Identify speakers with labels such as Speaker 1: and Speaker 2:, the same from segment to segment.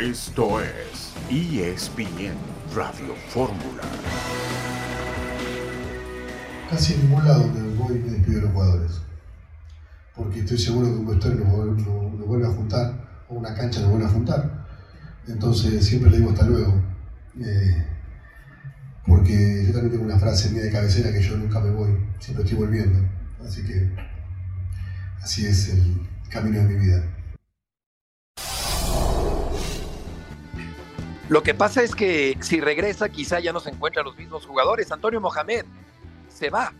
Speaker 1: Esto es ESPN Radio Fórmula.
Speaker 2: Casi en ningún lado donde voy me despido de los jugadores. Porque estoy seguro que un vestuario nos, vuelve a juntar, o una cancha nos vuelve a juntar. Entonces siempre le digo hasta luego. Eh, porque yo también tengo una frase mía de cabecera que yo nunca me voy, siempre estoy volviendo. Así que así es el camino de mi vida.
Speaker 3: Lo que pasa es que si regresa quizá ya no se encuentran los mismos jugadores. Antonio Mohamed se va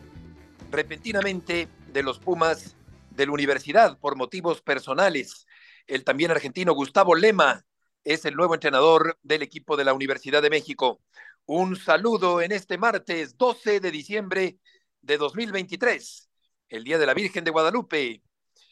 Speaker 3: repentinamente de los Pumas de la universidad por motivos personales. El también argentino Gustavo Lema es el nuevo entrenador del equipo de la Universidad de México. Un saludo en este martes 12 de diciembre de 2023, el Día de la Virgen de Guadalupe.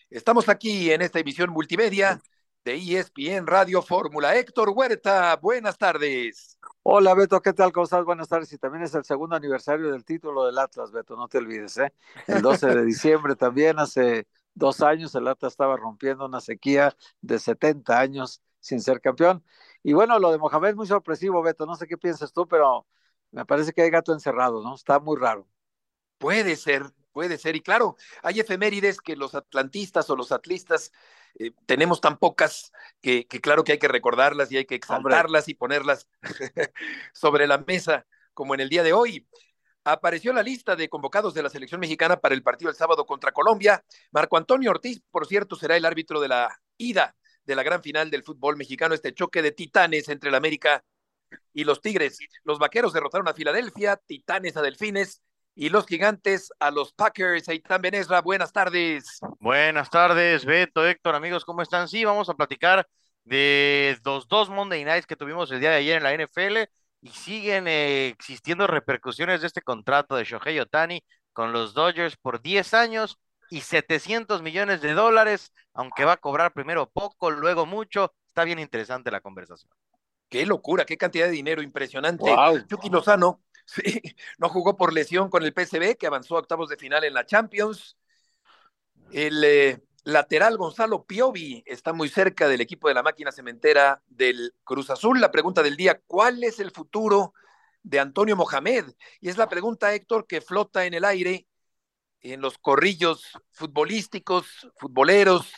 Speaker 3: Estamos aquí en esta emisión multimedia de ESPN Radio Fórmula. Héctor Huerta, buenas tardes.
Speaker 4: Hola Beto, ¿qué tal? ¿Cómo estás? Buenas tardes. Y también es el segundo aniversario del título del Atlas, Beto, no te olvides, ¿eh? El 12 de diciembre también, hace dos años, el Atlas estaba rompiendo una sequía de 70 años sin ser campeón. Y bueno, lo de Mohamed es muy sorpresivo, Beto, no sé qué piensas tú, pero me parece que hay gato encerrado, ¿no? Está muy raro.
Speaker 3: Puede ser, puede ser. Y claro, hay efemérides que los atlantistas o los atlistas eh, tenemos tan pocas que, claro que hay que recordarlas y hay que exaltarlas y ponerlas sobre la mesa, como en el día de hoy. Apareció la lista de convocados de la selección mexicana para el partido el sábado contra Colombia. Marco Antonio Ortiz, por cierto, será el árbitro de la ida de la gran final del fútbol mexicano, este choque de titanes entre el América y los Tigres. Los vaqueros derrotaron a Filadelfia, Titanes a Delfines y los gigantes a los Packers. Eitan Benesra, buenas tardes.
Speaker 5: Buenas tardes, Beto, Héctor, amigos, ¿cómo están? Sí, vamos a platicar de los dos Monday Nights que tuvimos el día de ayer en la NFL y siguen eh, existiendo repercusiones de este contrato de Shohei Otani con los Dodgers por 10 años y 700 millones de dólares, aunque va a cobrar primero poco, luego mucho. Está bien interesante la conversación.
Speaker 3: Qué locura, qué cantidad de dinero impresionante. Chucky Lozano Sí, no jugó por lesión con el PSV, que avanzó a octavos de final en la Champions. El eh, lateral Gonzalo Piovi está muy cerca del equipo de la máquina cementera del Cruz Azul. La pregunta del día, ¿cuál es el futuro de Antonio Mohamed? Y es la pregunta, Héctor, que flota en el aire en los corrillos futbolísticos, futboleros,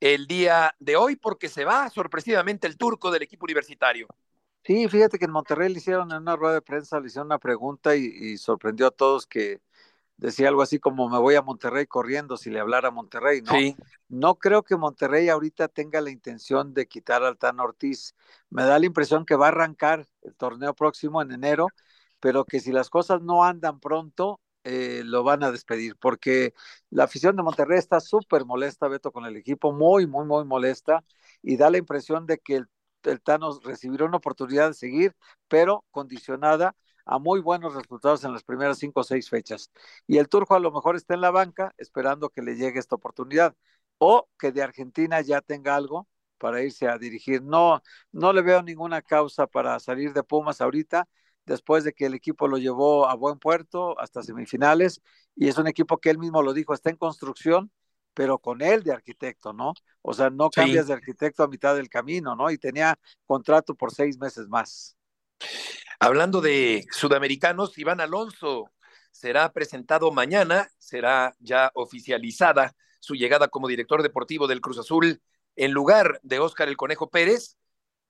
Speaker 3: el día de hoy, porque se va sorpresivamente el turco del equipo universitario.
Speaker 4: Sí, fíjate que en Monterrey le hicieron en una rueda de prensa, le hicieron una pregunta y, sorprendió a todos que decía algo así como me voy a Monterrey corriendo si le hablara a Monterrey, ¿no? Sí. No creo que Monterrey ahorita tenga la intención de quitar al Tan Ortiz. Me da la impresión que va a arrancar el torneo próximo en enero, pero que si las cosas no andan pronto, eh, lo van a despedir, porque la afición de Monterrey está súper molesta, Beto, con el equipo, muy, muy, muy molesta, y da la impresión de que el el Thanos recibirá una oportunidad de seguir, pero condicionada a muy buenos resultados en las primeras cinco o seis fechas. Y el Turco a lo mejor está en la banca esperando que le llegue esta oportunidad o que de Argentina ya tenga algo para irse a dirigir. No, no le veo ninguna causa para salir de Pumas ahorita, después de que el equipo lo llevó a buen puerto hasta semifinales y es un equipo que él mismo lo dijo, está en construcción pero con él de arquitecto, ¿no? O sea, no cambias de arquitecto a mitad del camino, ¿no? Y tenía contrato por seis meses más.
Speaker 3: Hablando de sudamericanos, Iván Alonso será presentado mañana, será ya oficializada su llegada como director deportivo del Cruz Azul en lugar de Óscar el Conejo Pérez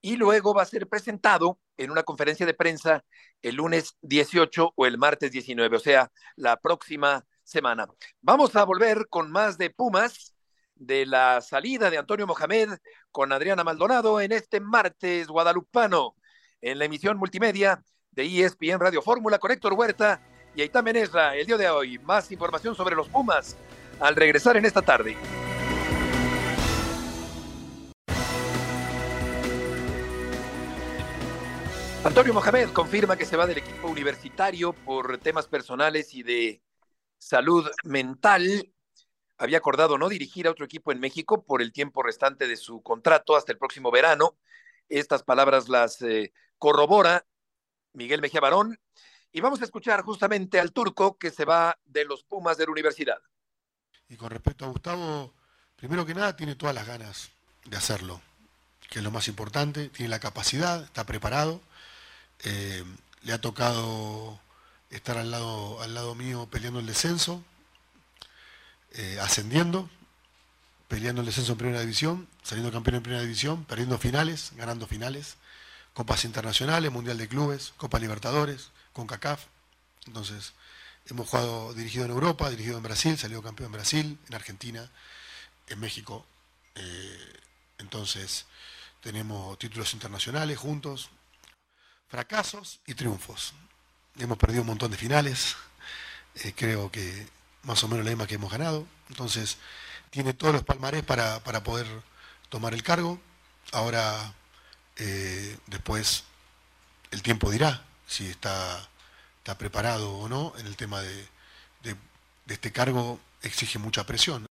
Speaker 3: y luego va a ser presentado en una conferencia de prensa el lunes 18 o el martes 19, o sea, la próxima semana. Vamos a volver con más de Pumas, de la salida de Antonio Mohamed con Adriana Maldonado en este martes guadalupano, en la emisión multimedia de ESPN Radio Fórmula con Héctor Huerta y Aitá Menesra el día de hoy. Más información sobre los Pumas al regresar en esta tarde. Antonio Mohamed confirma que se va del equipo universitario por temas personales y de salud mental. Había acordado no dirigir a otro equipo en México por el tiempo restante de su contrato hasta el próximo verano. Estas palabras las eh, corrobora Miguel Mejía Barón. Y vamos a escuchar justamente al turco que se va de los Pumas de la universidad.
Speaker 2: Y con respecto a Gustavo, primero que nada tiene todas las ganas de hacerlo. que es lo más importante, tiene la capacidad, está preparado. Eh, le ha tocado estar al lado, al lado mío peleando el descenso, eh, ascendiendo, peleando el descenso en primera división, saliendo campeón en primera división, perdiendo finales, ganando finales, copas internacionales, mundial de clubes, Copa Libertadores, con CACAF. Entonces, hemos jugado dirigido en Europa, dirigido en Brasil, salido campeón en Brasil, en Argentina, en México. Eh, entonces, tenemos títulos internacionales juntos, fracasos y triunfos. Hemos perdido un montón de finales, eh, creo que más o menos la misma que hemos ganado. Entonces, tiene todos los palmarés para, poder tomar el cargo. Ahora, eh, después, el tiempo dirá si está, está, preparado o no en el tema de este cargo, exige mucha presión.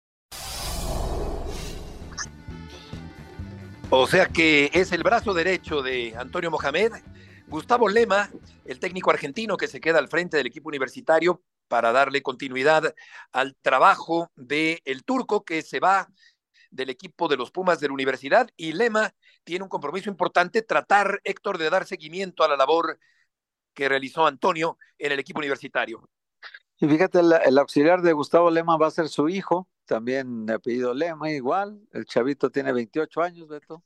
Speaker 3: O sea que es el brazo derecho de Antonio Mohamed Gustavo Lema, el técnico argentino que se queda al frente del equipo universitario para darle continuidad al trabajo del el turco que se va del equipo de los Pumas de la universidad y Lema tiene un compromiso importante, tratar, Héctor, de dar seguimiento a la labor que realizó Antonio en el equipo universitario.
Speaker 4: Y fíjate, el, auxiliar de Gustavo Lema va a ser su hijo, también de apellido Lema, igual. El chavito tiene 28 años, Beto.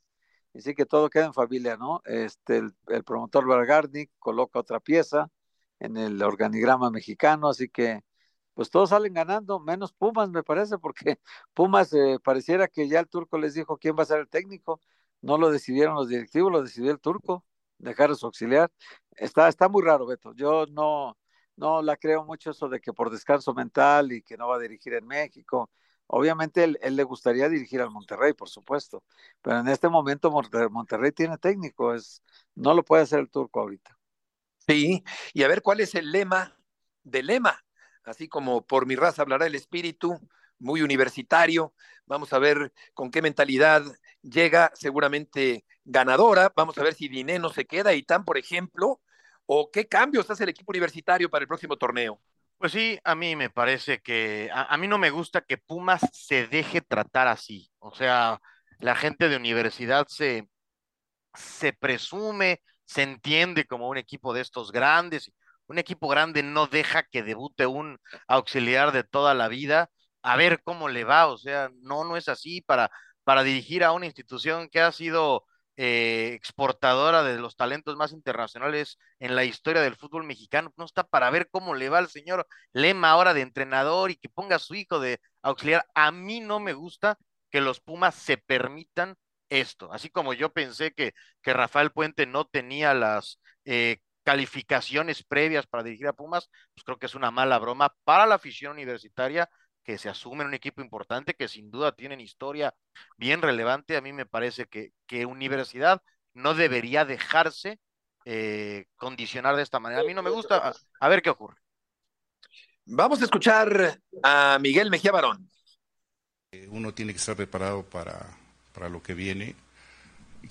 Speaker 4: Y sí que todo queda en familia, ¿no? Este, el, promotor Bergardi coloca otra pieza en el organigrama mexicano, así que pues todos salen ganando, menos Pumas me parece, porque Pumas eh, pareciera que ya el turco les dijo quién va a ser el técnico, no lo decidieron los directivos, lo decidió el turco, dejar a su auxiliar. Está, está muy raro, Beto. Yo no, no la creo mucho eso de que por descanso mental y que no va a dirigir en México. Obviamente él, le gustaría dirigir al Monterrey, por supuesto, pero en este momento Monterrey, tiene técnico, es, no lo puede hacer el turco ahorita.
Speaker 3: Sí, y a ver cuál es el lema de lema, así como por mi raza hablará el espíritu, muy universitario, vamos a ver con qué mentalidad llega, seguramente ganadora, vamos a ver si Dineno se queda y tan, por ejemplo, o qué cambios hace el equipo universitario para el próximo torneo.
Speaker 5: Pues sí, a mí me parece que, a, mí no me gusta que Pumas se deje tratar así. O sea, la gente de universidad se, se presume, se entiende como un equipo de estos grandes. Un equipo grande no deja que debute un auxiliar de toda la vida a ver cómo le va. O sea, no, no es así para, para dirigir a una institución que ha sido eh, exportadora de los talentos más internacionales en la historia del fútbol mexicano, no está para ver cómo le va al señor Lema ahora de entrenador y que ponga a su hijo de auxiliar. A mí no me gusta que los Pumas se permitan esto, así como yo pensé que, que Rafael Puente no tenía las eh, calificaciones previas para dirigir a Pumas, pues creo que es una mala broma para la afición universitaria que se asumen un equipo importante, que sin duda tienen historia bien relevante. A mí me parece que, que Universidad no debería dejarse eh, condicionar de esta manera. A mí no me gusta. A, ver qué ocurre.
Speaker 3: Vamos a escuchar a Miguel Mejía Barón.
Speaker 6: Uno tiene que estar preparado para, para lo que viene.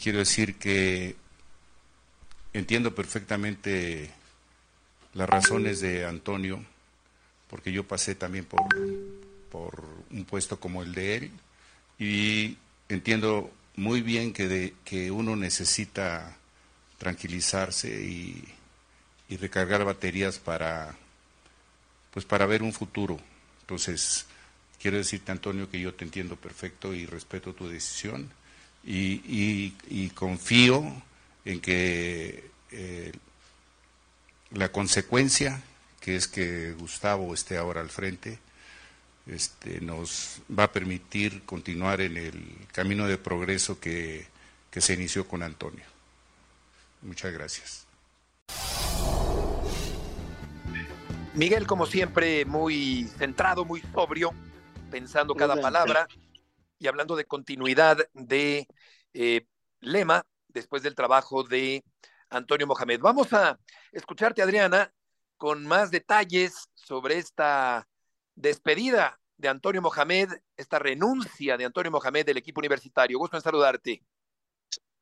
Speaker 6: Quiero decir que entiendo perfectamente las razones de Antonio, porque yo pasé también por, por un puesto como el de él y entiendo muy bien que, de, que uno necesita tranquilizarse y, y, recargar baterías para, pues para ver un futuro. Entonces, quiero decirte, Antonio, que yo te entiendo perfecto y respeto tu decisión y, y, confío en que eh, la consecuencia, que es que Gustavo esté ahora al frente, este, nos va a permitir continuar en el camino de progreso que, que se inició con Antonio. Muchas gracias.
Speaker 3: Miguel, como siempre, muy centrado, muy sobrio, pensando cada palabra y hablando de continuidad de eh, Lema después del trabajo de Antonio Mohamed. Vamos a escucharte, Adriana, con más detalles sobre esta despedida de Antonio Mohamed, esta renuncia de Antonio Mohamed del equipo universitario. Gusto en saludarte.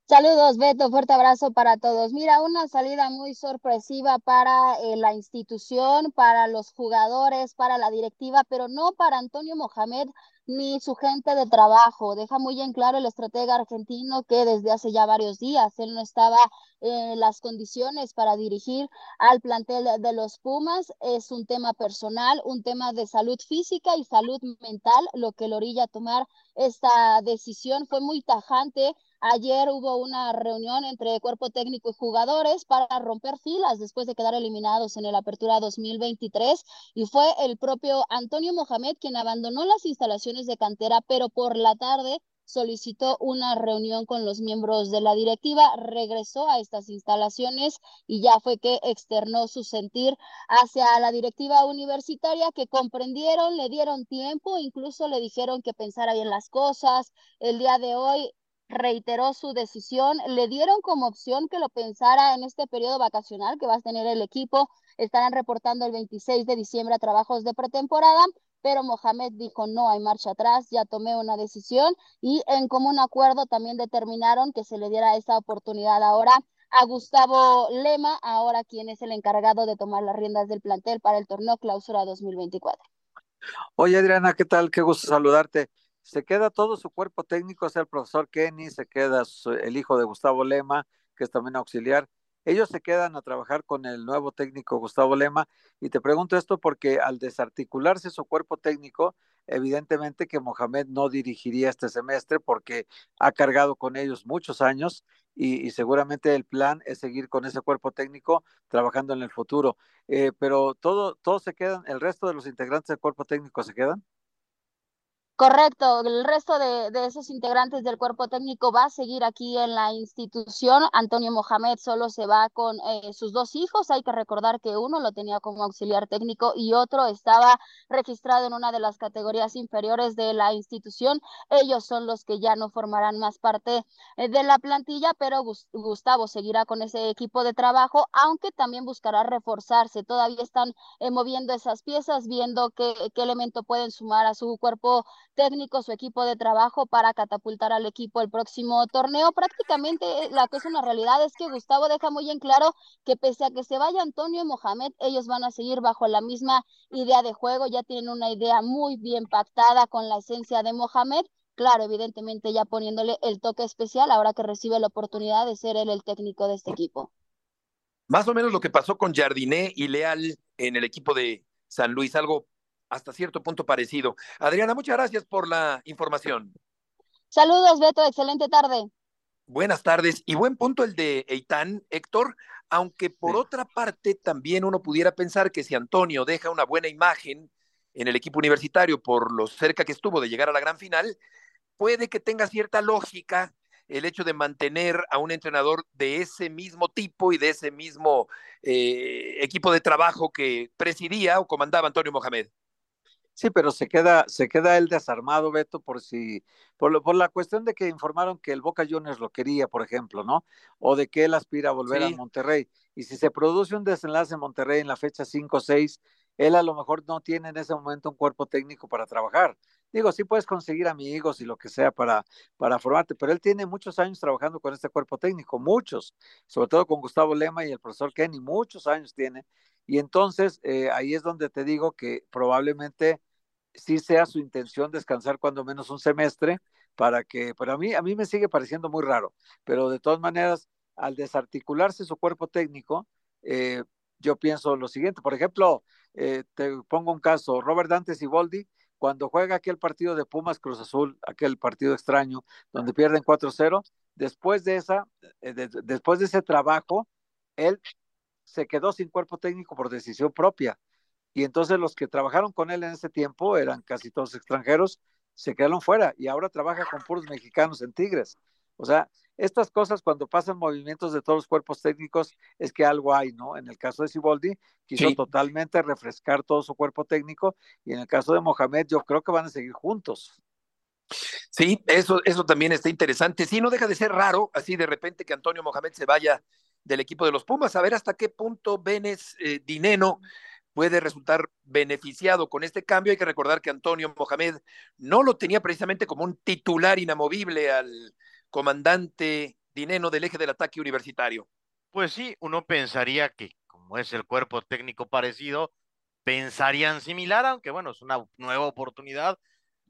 Speaker 7: Saludos, Beto, fuerte abrazo para todos. Mira, una salida muy sorpresiva para eh, la institución, para los jugadores, para la directiva, pero no para Antonio Mohamed, ni su gente de trabajo. Deja muy en claro el estratega argentino que desde hace ya varios días él no estaba en las condiciones para dirigir al plantel de los Pumas. Es un tema personal, un tema de salud física y salud mental, lo que lo orilla a tomar esta decisión. Fue muy tajante Ayer hubo una reunión entre cuerpo técnico y jugadores para romper filas después de quedar eliminados en el Apertura 2023 y fue el propio Antonio Mohamed quien abandonó las instalaciones de cantera, pero por la tarde solicitó una reunión con los miembros de la directiva, regresó a estas instalaciones y ya fue que externó su sentir hacia la directiva universitaria que comprendieron, le dieron tiempo, incluso le dijeron que pensara bien las cosas. El día de hoy reiteró su decisión, le dieron como opción que lo pensara en este periodo vacacional que va a tener el equipo, estarán reportando el 26 de diciembre a trabajos de pretemporada, pero Mohamed dijo no hay marcha atrás, ya tomé una decisión y en común acuerdo también determinaron que se le diera esa oportunidad ahora a Gustavo Lema, ahora quien es el encargado de tomar las riendas del plantel para el torneo clausura 2024.
Speaker 4: Oye Adriana, ¿qué tal? Qué gusto saludarte se queda todo su cuerpo técnico, o sea, el profesor Kenny, se queda el hijo de Gustavo Lema, que es también auxiliar. Ellos se quedan a trabajar con el nuevo técnico Gustavo Lema. Y te pregunto esto porque al desarticularse su cuerpo técnico, evidentemente que Mohamed no dirigiría este semestre porque ha cargado con ellos muchos años y, seguramente el plan es seguir con ese cuerpo técnico trabajando en el futuro. Eh, pero todo, todos se quedan, el resto de los integrantes del cuerpo técnico se quedan.
Speaker 7: Correcto, el resto de, esos integrantes del cuerpo técnico va a seguir aquí en la institución. Antonio Mohamed solo se va con eh, sus dos hijos. Hay que recordar que uno lo tenía como auxiliar técnico y otro estaba registrado en una de las categorías inferiores de la institución. Ellos son los que ya no formarán más parte eh, de la plantilla, pero Gustavo seguirá con ese equipo de trabajo, aunque también buscará reforzarse. Todavía están eh, moviendo esas piezas, viendo qué, qué elemento pueden sumar a su cuerpo técnico, su equipo de trabajo para catapultar al equipo el próximo torneo. Prácticamente eh, la que es una realidad es que Gustavo deja muy en claro que pese a que se vaya Antonio y Mohamed, ellos van a seguir bajo la misma idea de juego, ya tienen una idea muy bien pactada con la esencia de Mohamed. Claro, evidentemente ya poniéndole el toque especial ahora que recibe la oportunidad de ser él el técnico de este equipo.
Speaker 3: Más o menos lo que pasó con Jardiné y Leal en el equipo de San Luis, algo hasta cierto punto parecido. Adriana, muchas gracias por la información.
Speaker 7: Saludos, Beto, excelente tarde.
Speaker 3: Buenas tardes y buen punto el de Eitan, Héctor, aunque por otra parte también uno pudiera pensar que si Antonio deja una buena imagen en el equipo universitario por lo cerca que estuvo de llegar a la gran final, puede que tenga cierta lógica el hecho de mantener a un entrenador de ese mismo tipo y de ese mismo eh, equipo de trabajo que presidía o comandaba Antonio Mohamed.
Speaker 4: Sí, pero se queda, se queda él desarmado, Beto, por si, por, lo, por la cuestión de que informaron que el Boca Juniors lo quería, por ejemplo, ¿no? O de que él aspira a volver a Monterrey. Y si se produce un desenlace en Monterrey en la fecha 5 o 6, él a lo mejor no tiene en ese momento un cuerpo técnico para trabajar. Digo, sí puedes conseguir amigos y lo que sea para, para formarte, pero él tiene muchos años trabajando con este cuerpo técnico, muchos, sobre todo con Gustavo Lema y el profesor Kenny, muchos años tiene. Y entonces eh, ahí es donde te digo que probablemente sí sea su intención descansar cuando menos un semestre para que, pero a mí, a mí me sigue pareciendo muy raro, pero de todas maneras, al desarticularse su cuerpo técnico, eh, yo pienso lo siguiente, por ejemplo, eh, te pongo un caso, Robert Dante Siboldi, cuando juega aquel partido de Pumas Cruz Azul, aquel partido extraño, donde pierden 4-0, después de esa, después de ese trabajo, él se quedó sin cuerpo técnico por decisión propia. Y entonces los que trabajaron con él en ese tiempo eran casi todos extranjeros, se quedaron fuera y ahora trabaja con puros mexicanos en Tigres. O sea, estas cosas cuando pasan movimientos de todos los cuerpos técnicos es que algo hay, ¿no? En el caso de Siboldi, quiso totalmente refrescar todo su cuerpo técnico y en el caso de Mohamed yo creo que van a seguir juntos.
Speaker 3: Sí, eso, eso también está interesante. Sí, no deja de ser raro así de repente que Antonio Mohamed se vaya del equipo de los Pumas, a ver hasta qué punto Benes eh, Dineno puede resultar beneficiado con este cambio. Hay que recordar que Antonio Mohamed no lo tenía precisamente como un titular inamovible al comandante Dineno del eje del ataque universitario.
Speaker 5: Pues sí, uno pensaría que como es el cuerpo técnico parecido, pensarían similar, aunque bueno, es una nueva oportunidad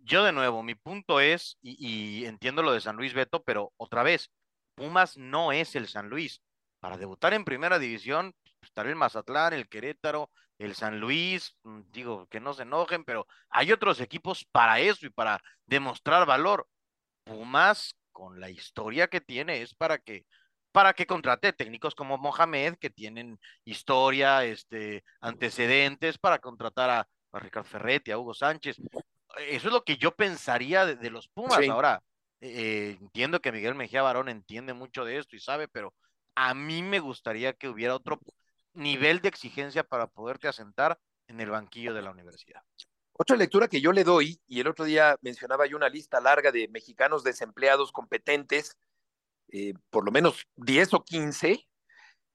Speaker 5: yo de nuevo, mi punto es, y, entiendo lo de San Luis Beto, pero otra vez, Pumas no es el San Luis. Para debutar en primera división, pues, estará el Mazatlán, el Querétaro, el San Luis, mm, digo, que no se enojen, pero hay otros equipos para eso y para demostrar valor. Pumas, con la historia que tiene, es para que para que contrate técnicos como Mohamed, que tienen historia, este, antecedentes, para contratar a, Ricardo Ferretti, a Hugo Sánchez. Eso es lo que yo pensaría de, los Pumas. Ahora, eh, entiendo que Miguel Mejía Barón entiende mucho de esto y sabe, pero a mí me gustaría que hubiera otro nivel de exigencia para poderte asentar en el banquillo de la universidad.
Speaker 3: Otra lectura que yo le doy, y el otro día mencionaba yo una lista larga de mexicanos desempleados competentes, eh, por lo menos 10 o 15,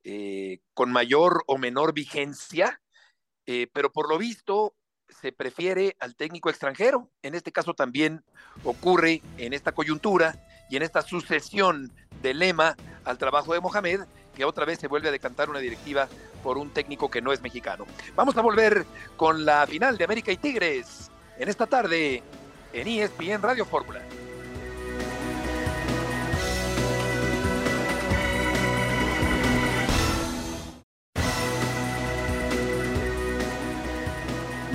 Speaker 3: eh, con mayor o menor vigencia, eh, pero por lo visto se prefiere al técnico extranjero. En este caso también ocurre en esta coyuntura y en esta sucesión de lema al trabajo de Mohamed, que otra vez se vuelve a decantar una directiva por un técnico que no es mexicano. Vamos a volver con la final de América y Tigres en esta tarde en ESPN Radio Fórmula.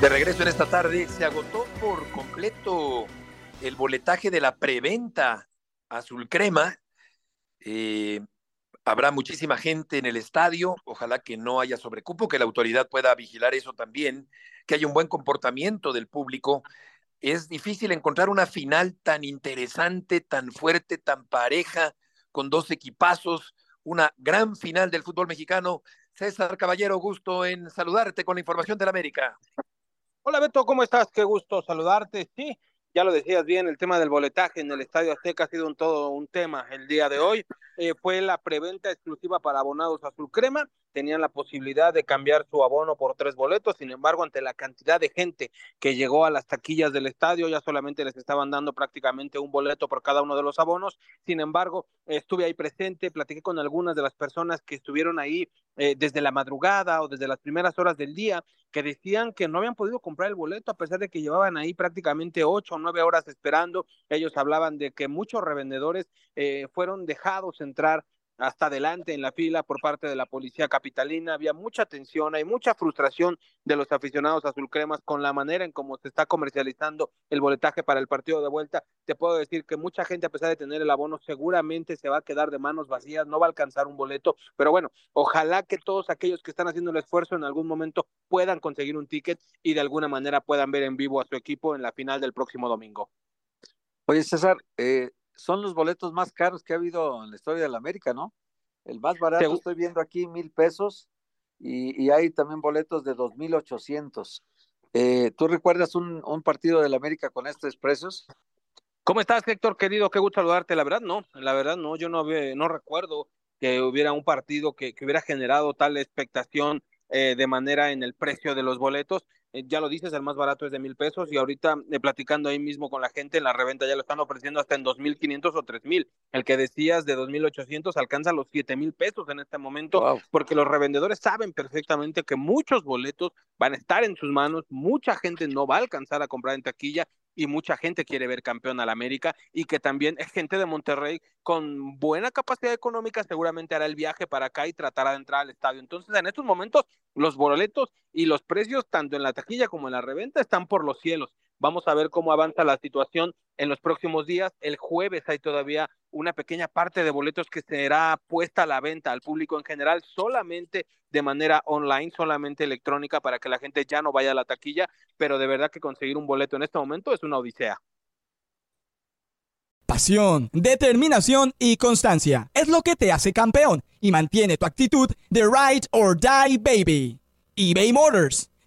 Speaker 3: De regreso en esta tarde, se agotó por completo el boletaje de la preventa azul crema. Eh, habrá muchísima gente en el estadio, ojalá que no haya sobrecupo, que la autoridad pueda vigilar eso también, que haya un buen comportamiento del público. Es difícil encontrar una final tan interesante, tan fuerte, tan pareja, con dos equipazos, una gran final del fútbol mexicano. César Caballero, gusto en saludarte con la información del América.
Speaker 8: Hola Beto, ¿cómo estás? Qué gusto saludarte. Sí, ya lo decías bien, el tema del boletaje en el Estadio Azteca ha sido un todo un tema el día de hoy. Eh, fue la preventa exclusiva para abonados azul crema. Tenían la posibilidad de cambiar su abono por tres boletos. Sin embargo, ante la cantidad de gente que llegó a las taquillas del estadio, ya solamente les estaban dando prácticamente un boleto por cada uno de los abonos. Sin embargo, estuve ahí presente, platiqué con algunas de las personas que estuvieron ahí eh, desde la madrugada o desde las primeras horas del día, que decían que no habían podido comprar el boleto a pesar de que llevaban ahí prácticamente ocho o nueve horas esperando. Ellos hablaban de que muchos revendedores eh, fueron dejados entrar hasta adelante en la fila por parte de la policía capitalina. Había mucha tensión, hay mucha frustración de los aficionados azulcremas con la manera en cómo se está comercializando el boletaje para el partido de vuelta. Te puedo decir que mucha gente, a pesar de tener el abono, seguramente se va a quedar de manos vacías, no va a alcanzar un boleto. Pero bueno, ojalá que todos aquellos que están haciendo el esfuerzo en algún momento puedan conseguir un ticket y de alguna manera puedan ver en vivo a su equipo en la final del próximo domingo.
Speaker 4: Oye, César, eh, son los boletos más caros que ha habido en la historia de la América, ¿no? El más barato estoy viendo aquí mil pesos y, hay también boletos de dos mil ochocientos. Eh, ¿Tú recuerdas un, partido de la América con estos precios?
Speaker 8: ¿Cómo estás, Héctor, querido? Qué gusto saludarte. La verdad, no, la verdad, no, yo no, no recuerdo que hubiera un partido que, que hubiera generado tal expectación eh, de manera en el precio de los boletos. Eh, ya lo dices, el más barato es de mil pesos y ahorita eh, platicando ahí mismo con la gente en la reventa ya lo están ofreciendo hasta en dos mil quinientos o tres mil. El que decías de dos mil ochocientos alcanza los siete mil pesos en este momento porque los revendedores saben perfectamente que muchos boletos van a estar en sus manos, mucha gente no va a alcanzar a comprar en taquilla y mucha gente quiere ver campeón al América y que también es gente de Monterrey con buena capacidad económica seguramente hará el viaje para acá y tratará de entrar al estadio. Entonces, en estos momentos, los boletos y los precios, tanto en la taquilla como en la reventa, están por los cielos. Vamos a ver cómo avanza la situación en los próximos días. El jueves hay todavía una pequeña parte de boletos que será puesta a la venta al público en general, solamente de manera online, solamente electrónica, para que la gente ya no vaya a la taquilla, pero de verdad que conseguir un boleto en este momento es una odisea.
Speaker 9: Pasión, determinación y constancia es lo que te hace campeón y mantiene tu actitud de ride or die baby. eBay Motors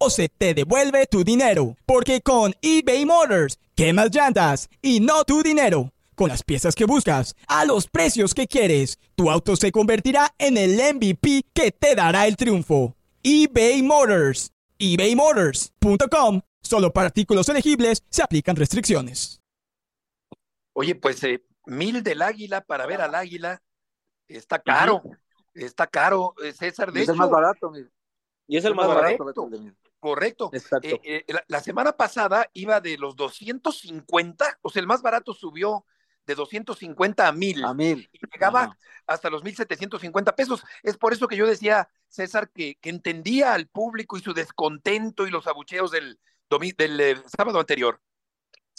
Speaker 9: o se te devuelve tu dinero. Porque con eBay Motors, quemas llantas y no tu dinero. Con las piezas que buscas, a los precios que quieres, tu auto se convertirá en el MVP que te dará el triunfo. eBay Motors. ebaymotors.com. Solo para artículos elegibles se aplican restricciones.
Speaker 3: Oye, pues eh, mil del águila para ver al águila está caro. Está caro, eh, César. De
Speaker 4: es el más barato,
Speaker 8: Y es el más, barato.
Speaker 3: Correcto. Eh, la, semana pasada iba de los 250, o sea, el más barato subió de 250 a 1000.
Speaker 4: A 1000.
Speaker 3: Y llegaba hasta los 1750 pesos. Es por eso que yo decía, César, que, que entendía al público y su descontento y los abucheos del, del sábado anterior.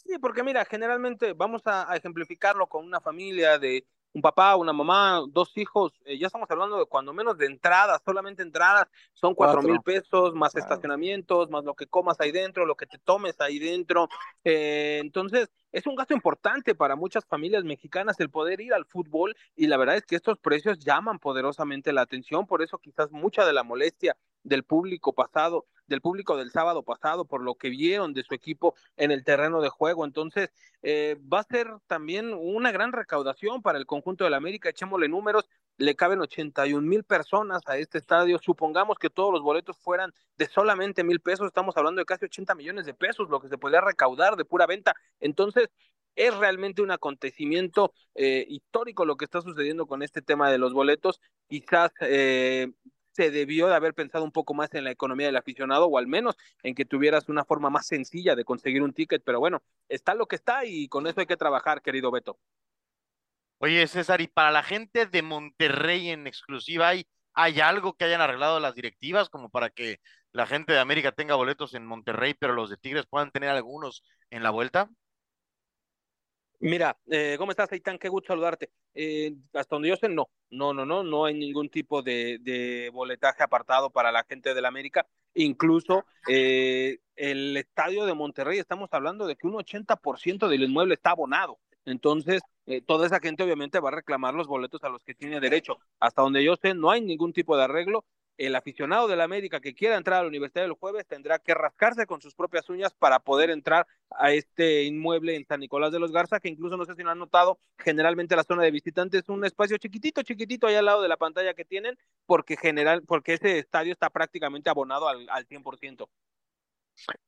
Speaker 8: Sí, porque mira, generalmente vamos a, ejemplificarlo con una familia de un papá, una mamá, dos hijos, eh, ya estamos hablando de cuando menos de entradas, solamente entradas son cuatro mil pesos, más estacionamientos, más lo que comas ahí dentro, lo que te tomes ahí dentro. Eh, entonces, es un gasto importante para muchas familias mexicanas el poder ir al fútbol y la verdad es que estos precios llaman poderosamente la atención, por eso quizás mucha de la molestia del público pasado, del público del sábado pasado, por lo que vieron de su equipo en el terreno de juego. Entonces, eh, va a ser también una gran recaudación para el conjunto del América. Echémosle números, le caben 81 mil personas a este estadio. Supongamos que todos los boletos fueran de solamente mil pesos, estamos hablando de casi 80 millones de pesos, lo que se podría recaudar de pura venta. Entonces, es realmente un acontecimiento eh, histórico lo que está sucediendo con este tema de los boletos. Quizás eh, se debió de haber pensado un poco más en la economía del aficionado o al menos en que tuvieras una forma más sencilla de conseguir un ticket, pero bueno, está lo que está y con eso hay que trabajar, querido Beto.
Speaker 5: Oye, César, y para la gente de Monterrey en exclusiva, ¿hay, ¿hay algo que hayan arreglado las directivas como para que la gente de América tenga boletos en Monterrey, pero los de Tigres puedan tener algunos en la vuelta?
Speaker 8: Mira, eh, ¿cómo estás, Aitán? Qué gusto saludarte. Eh, hasta donde yo sé, no, no, no, no, no hay ningún tipo de, boletaje apartado para la gente del América. Incluso eh, el estadio de Monterrey, estamos hablando de que un 80% del inmueble está abonado. Entonces, eh, toda esa gente obviamente va a reclamar los boletos a los que tiene derecho. Hasta donde yo sé, no hay ningún tipo de arreglo el aficionado de la América que quiera entrar a la Universidad del Jueves tendrá que rascarse con sus propias uñas para poder entrar a este inmueble en San Nicolás de los Garza, que incluso no sé si lo han notado, generalmente la zona de visitantes es un espacio chiquitito, chiquitito ahí al lado de la pantalla que tienen, porque general, porque ese estadio está prácticamente abonado al, al 100%.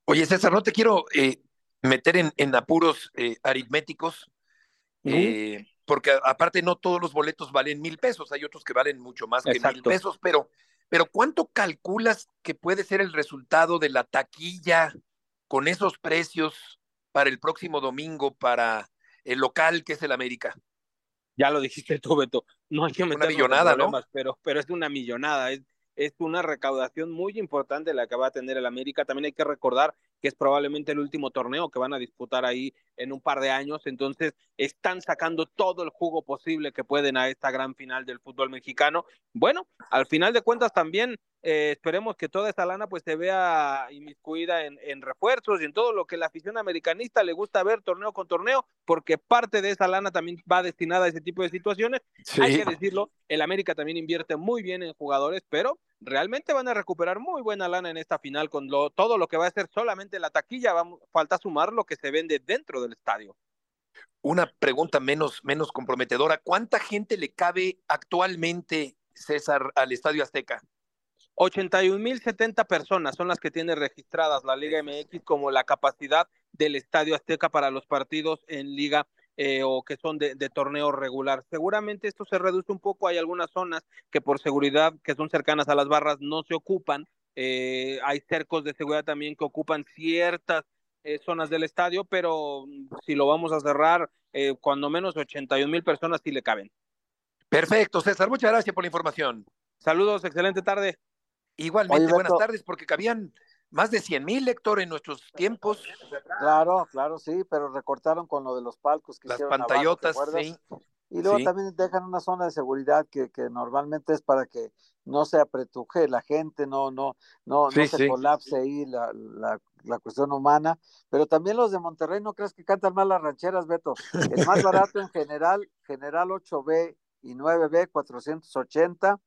Speaker 3: Oye, César, no te quiero eh, meter en, en apuros eh, aritméticos, eh, porque aparte no todos los boletos valen mil pesos, hay otros que valen mucho más que mil pesos, pero pero ¿cuánto calculas que puede ser el resultado de la taquilla con esos precios para el próximo domingo para el local que es el América?
Speaker 8: Ya lo dijiste tú, Beto. No hay que meter
Speaker 3: una millonada, ¿no?
Speaker 8: Pero, pero es una millonada. Es, es una recaudación muy importante la que va a tener el América. También hay que recordar que es probablemente el último torneo que van a disputar ahí en un par de años. Entonces, están sacando todo el jugo posible que pueden a esta gran final del fútbol mexicano. Bueno, al final de cuentas también eh, esperemos que toda esta lana pues se vea inmiscuida en, en, refuerzos y en todo lo que la afición americanista le gusta ver torneo con torneo, porque parte de esa lana también va destinada a ese tipo de situaciones. Hay que decirlo, el América también invierte muy bien en jugadores, pero realmente van a recuperar muy buena lana en esta final con lo, todo lo que va a ser solamente la taquilla, vamos, falta sumar lo que se vende dentro del estadio.
Speaker 3: Una pregunta menos, menos comprometedora, ¿cuánta gente le cabe actualmente, César, al Estadio Azteca?
Speaker 8: 81.070 personas son las que tiene registradas la Liga MX como la capacidad del Estadio Azteca para los partidos en Liga eh, o que son de, torneo regular. Seguramente esto se reduce un poco. Hay algunas zonas que por seguridad, que son cercanas a las barras, no se ocupan. Eh, hay cercos de seguridad también que ocupan ciertas eh, zonas del estadio, pero si lo vamos a cerrar, cuando menos 81 mil personas sí le caben.
Speaker 3: Perfecto, César. Muchas gracias por la información.
Speaker 8: Saludos, excelente tarde.
Speaker 3: Igualmente, buenas tardes, porque cabían más de 100 mil, Héctor, en nuestros tiempos.
Speaker 4: Claro, claro, sí, pero recortaron con lo de los palcos que
Speaker 3: Las pantallotas, sí.
Speaker 4: Y luego también dejan una zona de seguridad que, que, normalmente es para que no se apretuje la gente, no, no, no, no se colapse ahí la, la, la, cuestión humana. Pero también los de Monterrey, ¿no crees que cantan mal las rancheras, Beto? El más barato en general, general 8B y 9B, 480.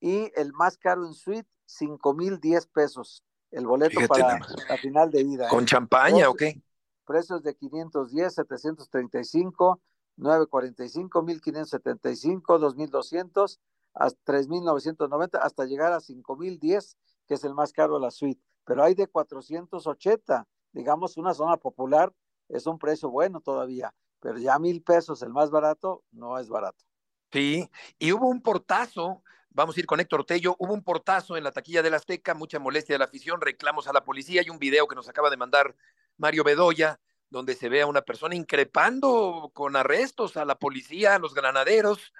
Speaker 4: Y el más caro en suite, cinco mil diez pesos. El boleto para la final de ida.
Speaker 3: ¿Con champaña o qué?
Speaker 4: Precios de 510, 735, 945, 1575, 2200, a 3990, hasta llegar a 5010, que es el más caro de la suite. Pero hay de 480, digamos, una zona popular es un precio bueno todavía, pero ya mil pesos el más barato no es barato.
Speaker 3: Sí, y hubo un portazo Vamos a ir con Héctor Tello. Hubo un portazo en la taquilla del Azteca, mucha molestia de la afición, reclamos a la policía. Hay un video que nos acaba de mandar Mario Bedoya, donde se ve a una persona increpando con arrestos a la policía, a los granaderos.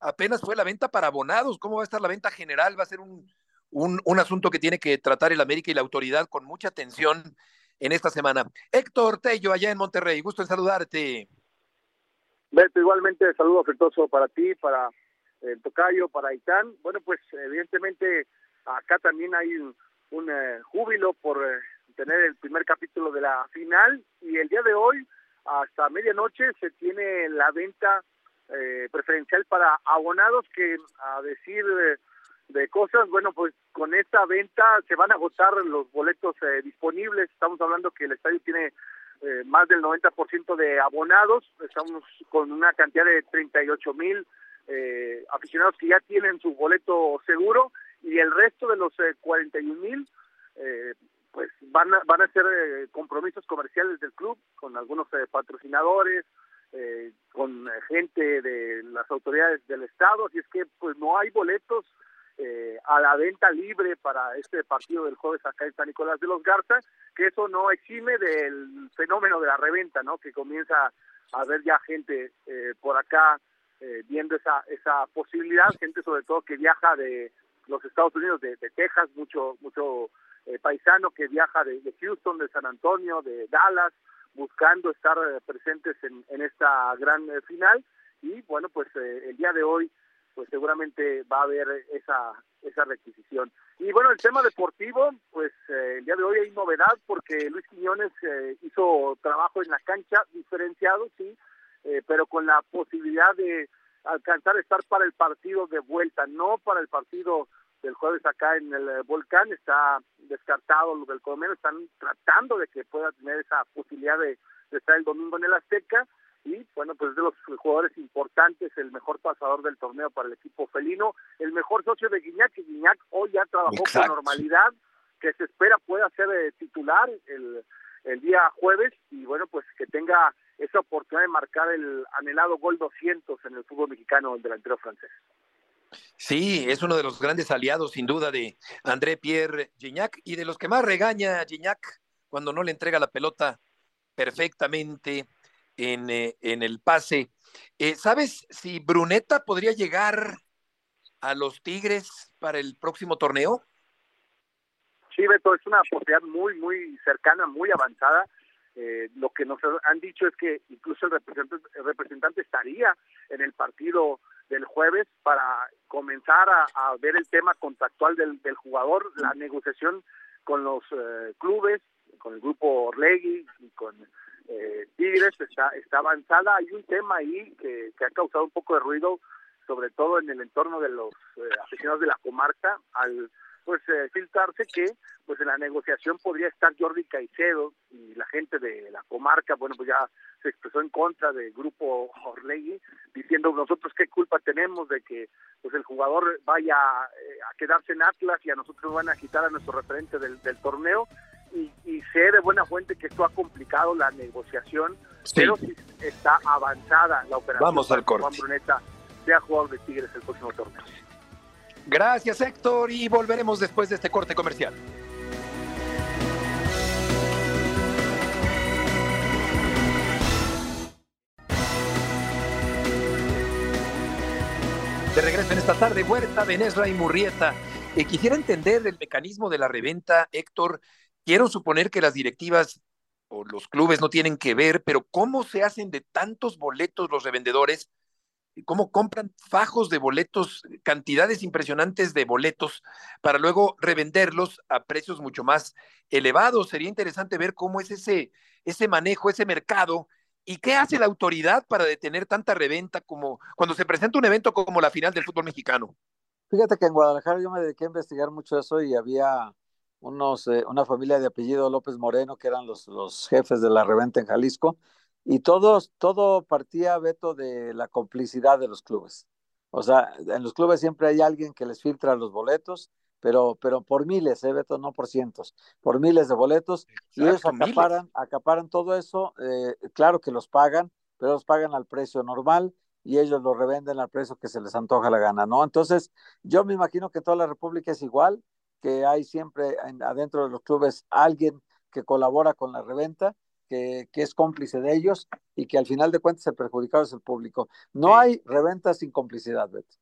Speaker 3: Apenas fue la venta para abonados. ¿Cómo va a estar la venta general? Va a ser un, un, un asunto que tiene que tratar el América y la autoridad con mucha atención en esta semana. Héctor Tello, allá en Monterrey. Gusto en saludarte.
Speaker 10: Beto, igualmente saludo afectuoso para ti, para el Tocayo, para Aitán. Bueno, pues evidentemente acá también hay un, eh, júbilo por eh, tener el primer capítulo de la final y el día de hoy hasta medianoche se tiene la venta eh, preferencial para abonados que a decir de cosas, bueno, pues con esta venta se van a agotar los boletos disponibles. Estamos hablando que el estadio tiene más del 90% de abonados, estamos con una cantidad de 38 mil eh, aficionados que ya tienen su boleto seguro y el resto de los 41 eh, mil eh, pues van a, van a ser eh, compromisos comerciales del club con algunos patrocinadores con gente de las autoridades del estado. Así es que pues no hay boletos a la venta libre para este partido del jueves acá en San Nicolás de los Garza que eso no exime del fenómeno de la reventa no que comienza a ver ya gente por acá eh, viendo esa, esa posibilidad, gente sobre todo que viaja de los Estados Unidos, de, Texas, mucho, mucho eh, paisano que viaja de, Houston, de San Antonio, de Dallas, buscando estar eh, presentes en, en, esta gran final y bueno, pues el día de hoy pues seguramente va a haber esa, esa requisición. Y bueno, el tema deportivo, pues el día de hoy hay novedad porque Luis Quiñones hizo trabajo en la cancha diferenciado, sí, eh, pero con la posibilidad de alcanzar a estar para el partido de vuelta, no para el partido del jueves acá en el eh, volcán, está descartado lo del Colomero, están tratando de que pueda tener esa posibilidad de, estar el domingo en el Azteca y bueno, pues de los jugadores importantes, el mejor pasador del torneo para el equipo felino, el mejor socio de Guiñac, que Guiñac hoy ya trabajó con normalidad, que se espera pueda ser eh, titular el, el día jueves y bueno, pues que tenga esa oportunidad de marcar el anhelado gol 200 en el fútbol mexicano, el delantero francés.
Speaker 3: Sí, es uno de los grandes aliados, sin duda, de André Pierre Gignac y de los que más regaña a Gignac cuando no le entrega la pelota perfectamente en, eh, en el pase. Eh, ¿Sabes si Bruneta podría llegar a los Tigres para el próximo torneo?
Speaker 10: Sí, Beto, es una posibilidad muy, muy cercana, muy avanzada. Eh, lo que nos han dicho es que incluso el representante, el representante estaría en el partido del jueves para comenzar a, ver el tema contractual del, jugador, la negociación con los eh, clubes, con el grupo Orlegui y con eh, Tigres está, está avanzada. Hay un tema ahí que, que ha causado un poco de ruido, sobre todo en el entorno de los aficionados de la comarca, al pues eh, filtrarse que pues en la negociación podría estar Jordi Caicedo y la gente de la comarca, bueno, pues ya se expresó en contra del grupo Orlegui, diciendo nosotros qué culpa tenemos de que pues el jugador vaya eh, a quedarse en Atlas y a nosotros nos van a quitar a nuestro referente del, torneo y, y, sé de buena fuente que esto ha complicado la negociación, pero sí está avanzada la operación
Speaker 3: Vamos al corte.
Speaker 10: Juan Bruneta sea jugador de Tigres el próximo torneo.
Speaker 3: Gracias Héctor y volveremos después de este corte comercial. De regreso en esta tarde, Huerta, Benesra y Murrieta. Eh, quisiera entender el mecanismo de la reventa, Héctor. Quiero suponer que las directivas o los clubes no tienen que ver, pero ¿cómo se hacen de tantos boletos los revendedores cómo compran fajos de boletos, cantidades impresionantes de boletos para luego revenderlos a precios mucho más elevados. Sería interesante ver cómo es ese, ese manejo, ese mercado y qué hace la autoridad para detener tanta reventa como cuando se presenta un evento como la final del fútbol mexicano.
Speaker 4: Fíjate que en Guadalajara yo me dediqué a investigar mucho eso y había unos, eh, una familia de apellido López Moreno, que eran los, los jefes de la reventa en Jalisco, y todos, todo partía, Beto, de la complicidad de los clubes. O sea, en los clubes siempre hay alguien que les filtra los boletos, pero, pero por miles, ¿eh, Beto? No por cientos, por miles de boletos, y ellos acaparan, acaparan todo eso, eh, claro que los pagan, pero los pagan al precio normal, y ellos lo revenden al precio que se les antoja la gana, ¿no? Entonces, yo me imagino que toda la República es igual, que hay siempre adentro de los clubes alguien que colabora con la reventa, que, que, es cómplice de ellos y que al final de cuentas el perjudicado es el público. No hay reventa sin complicidad, Beto.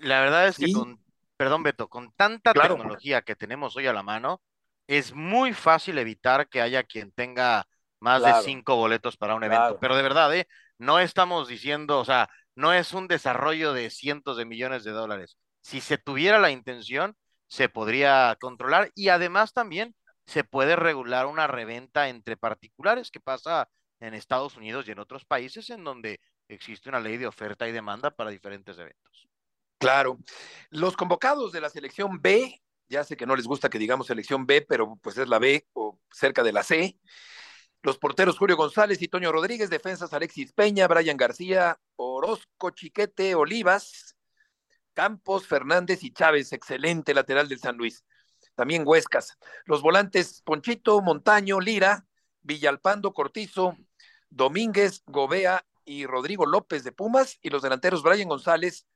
Speaker 5: La verdad es que con, perdón Beto, con tanta tecnología que tenemos hoy a la mano, es muy fácil evitar que haya quien tenga más de cinco boletos para un evento. Pero de verdad, ¿eh? no estamos diciendo, o sea, no es un desarrollo de cientos de millones de dólares. Si se tuviera la intención, se podría controlar y además también se puede regular una reventa entre particulares que pasa en Estados Unidos y en otros países en donde existe una ley de oferta y demanda para diferentes eventos.
Speaker 3: Claro. Los convocados de la selección B, ya sé que no les gusta que digamos selección B, pero pues es la B o cerca de la C. Los porteros Julio González y Toño Rodríguez, defensas Alexis Peña, Brian García, Orozco Chiquete, Olivas, Campos, Fernández y Chávez, excelente lateral del San Luis. También Huescas. Los volantes Ponchito, Montaño, Lira, Villalpando, Cortizo, Domínguez, Gobea y Rodrigo López de Pumas. Y los delanteros Brian González,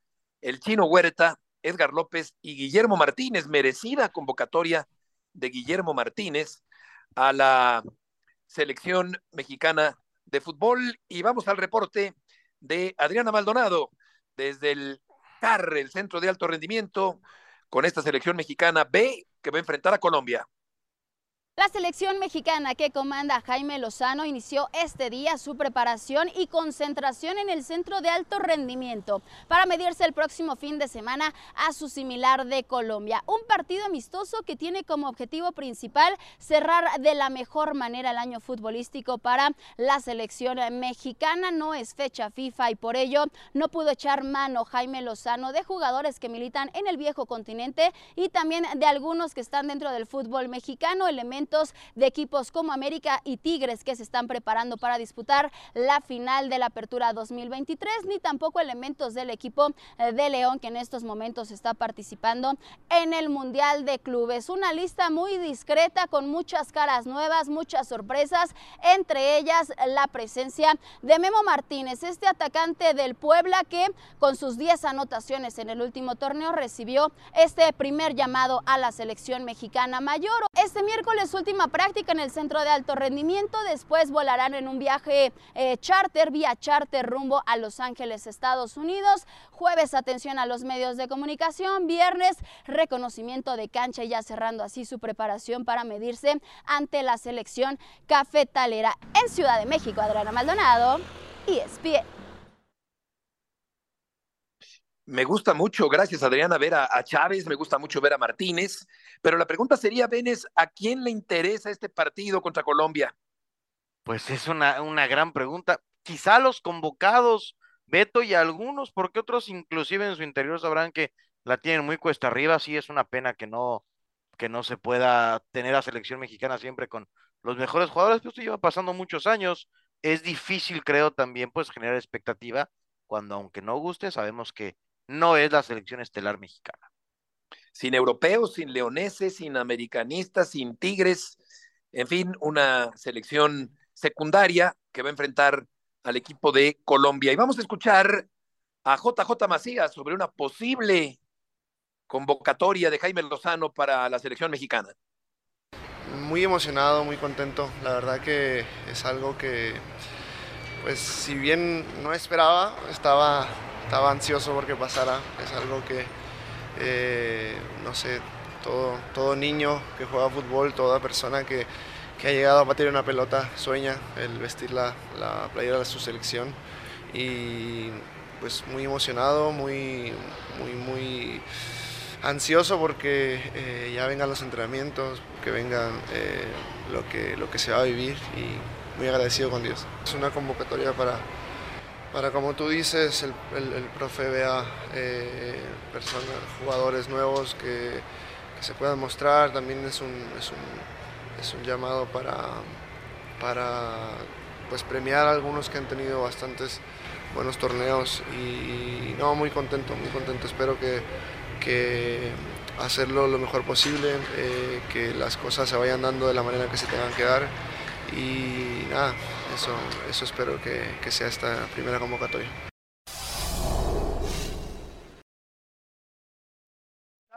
Speaker 3: el Chino Huerta, Edgar López y Guillermo Martínez. Merecida convocatoria de Guillermo Martínez a la selección mexicana de fútbol. Y vamos al reporte de Adriana Maldonado desde el CAR, el Centro de Alto Rendimiento, con esta selección mexicana B que va a enfrentar a Colombia.
Speaker 11: La selección mexicana que comanda Jaime Lozano inició este día su preparación y concentración en el centro de alto rendimiento para medirse el próximo fin de semana a su similar de Colombia. Un partido amistoso que tiene como objetivo principal cerrar de la mejor manera el año futbolístico para la selección mexicana. No es fecha FIFA y por ello no pudo echar mano Jaime Lozano de jugadores que militan en el viejo continente y también de algunos que están dentro del fútbol mexicano, elementos de equipos como América y Tigres que se están preparando para disputar la final de la Apertura 2023, ni tampoco elementos del equipo eh, de León que en estos momentos está participando en el Mundial de Clubes. Una lista muy discreta con muchas caras nuevas, muchas sorpresas, entre ellas la presencia de Memo Martínez, este atacante del Puebla que con sus 10 anotaciones en el último torneo recibió este primer llamado a la selección mexicana mayor. Este miércoles última práctica en el centro de alto rendimiento. Después volarán en un viaje eh, charter, vía charter rumbo a Los Ángeles, Estados Unidos. Jueves, atención a los medios de comunicación. Viernes, reconocimiento de cancha, ya cerrando así su preparación para medirse ante la selección cafetalera en Ciudad de México. Adriana Maldonado, ESPN.
Speaker 3: Me gusta mucho, gracias Adriana, ver a, Chávez, me gusta mucho ver a Martínez, pero la pregunta sería, Benes, ¿a quién le interesa este partido contra Colombia?
Speaker 5: Pues es una, una gran pregunta. Quizá los convocados, Beto y algunos, porque otros inclusive en su interior sabrán que la tienen muy cuesta arriba, sí es una pena que no, que no se pueda tener a selección mexicana siempre con los mejores jugadores, pero esto lleva pasando muchos años. Es difícil, creo, también pues generar expectativa cuando aunque no guste, sabemos que no es la selección estelar mexicana.
Speaker 3: Sin europeos, sin leoneses, sin americanistas, sin tigres, en fin, una selección secundaria que va a enfrentar al equipo de Colombia. Y vamos a escuchar a JJ Macías sobre una posible convocatoria de Jaime Lozano para la selección mexicana.
Speaker 12: Muy emocionado, muy contento. La verdad que es algo que, pues si bien no esperaba, estaba estaba ansioso porque pasara. Es algo que, eh, no sé, todo, todo niño que juega fútbol, toda persona que, que, ha llegado a batir una pelota sueña el vestir la, la playera de su selección. Y pues muy emocionado, muy, muy, muy ansioso porque eh, ya vengan los entrenamientos, que vengan eh, lo, que, lo que se va a vivir y muy agradecido con Dios. Es una convocatoria para para como tú dices, el, profe vea eh, personas, jugadores nuevos que, se puedan mostrar, también es un, es un, es un llamado para, para pues premiar a algunos que han tenido bastantes buenos torneos. Y, no, muy contento, muy contento, espero que, que hacerlo lo mejor posible, eh, que las cosas se vayan dando de la manera que se tengan que dar. Y nada, eso, eso espero que, que sea esta primera convocatoria.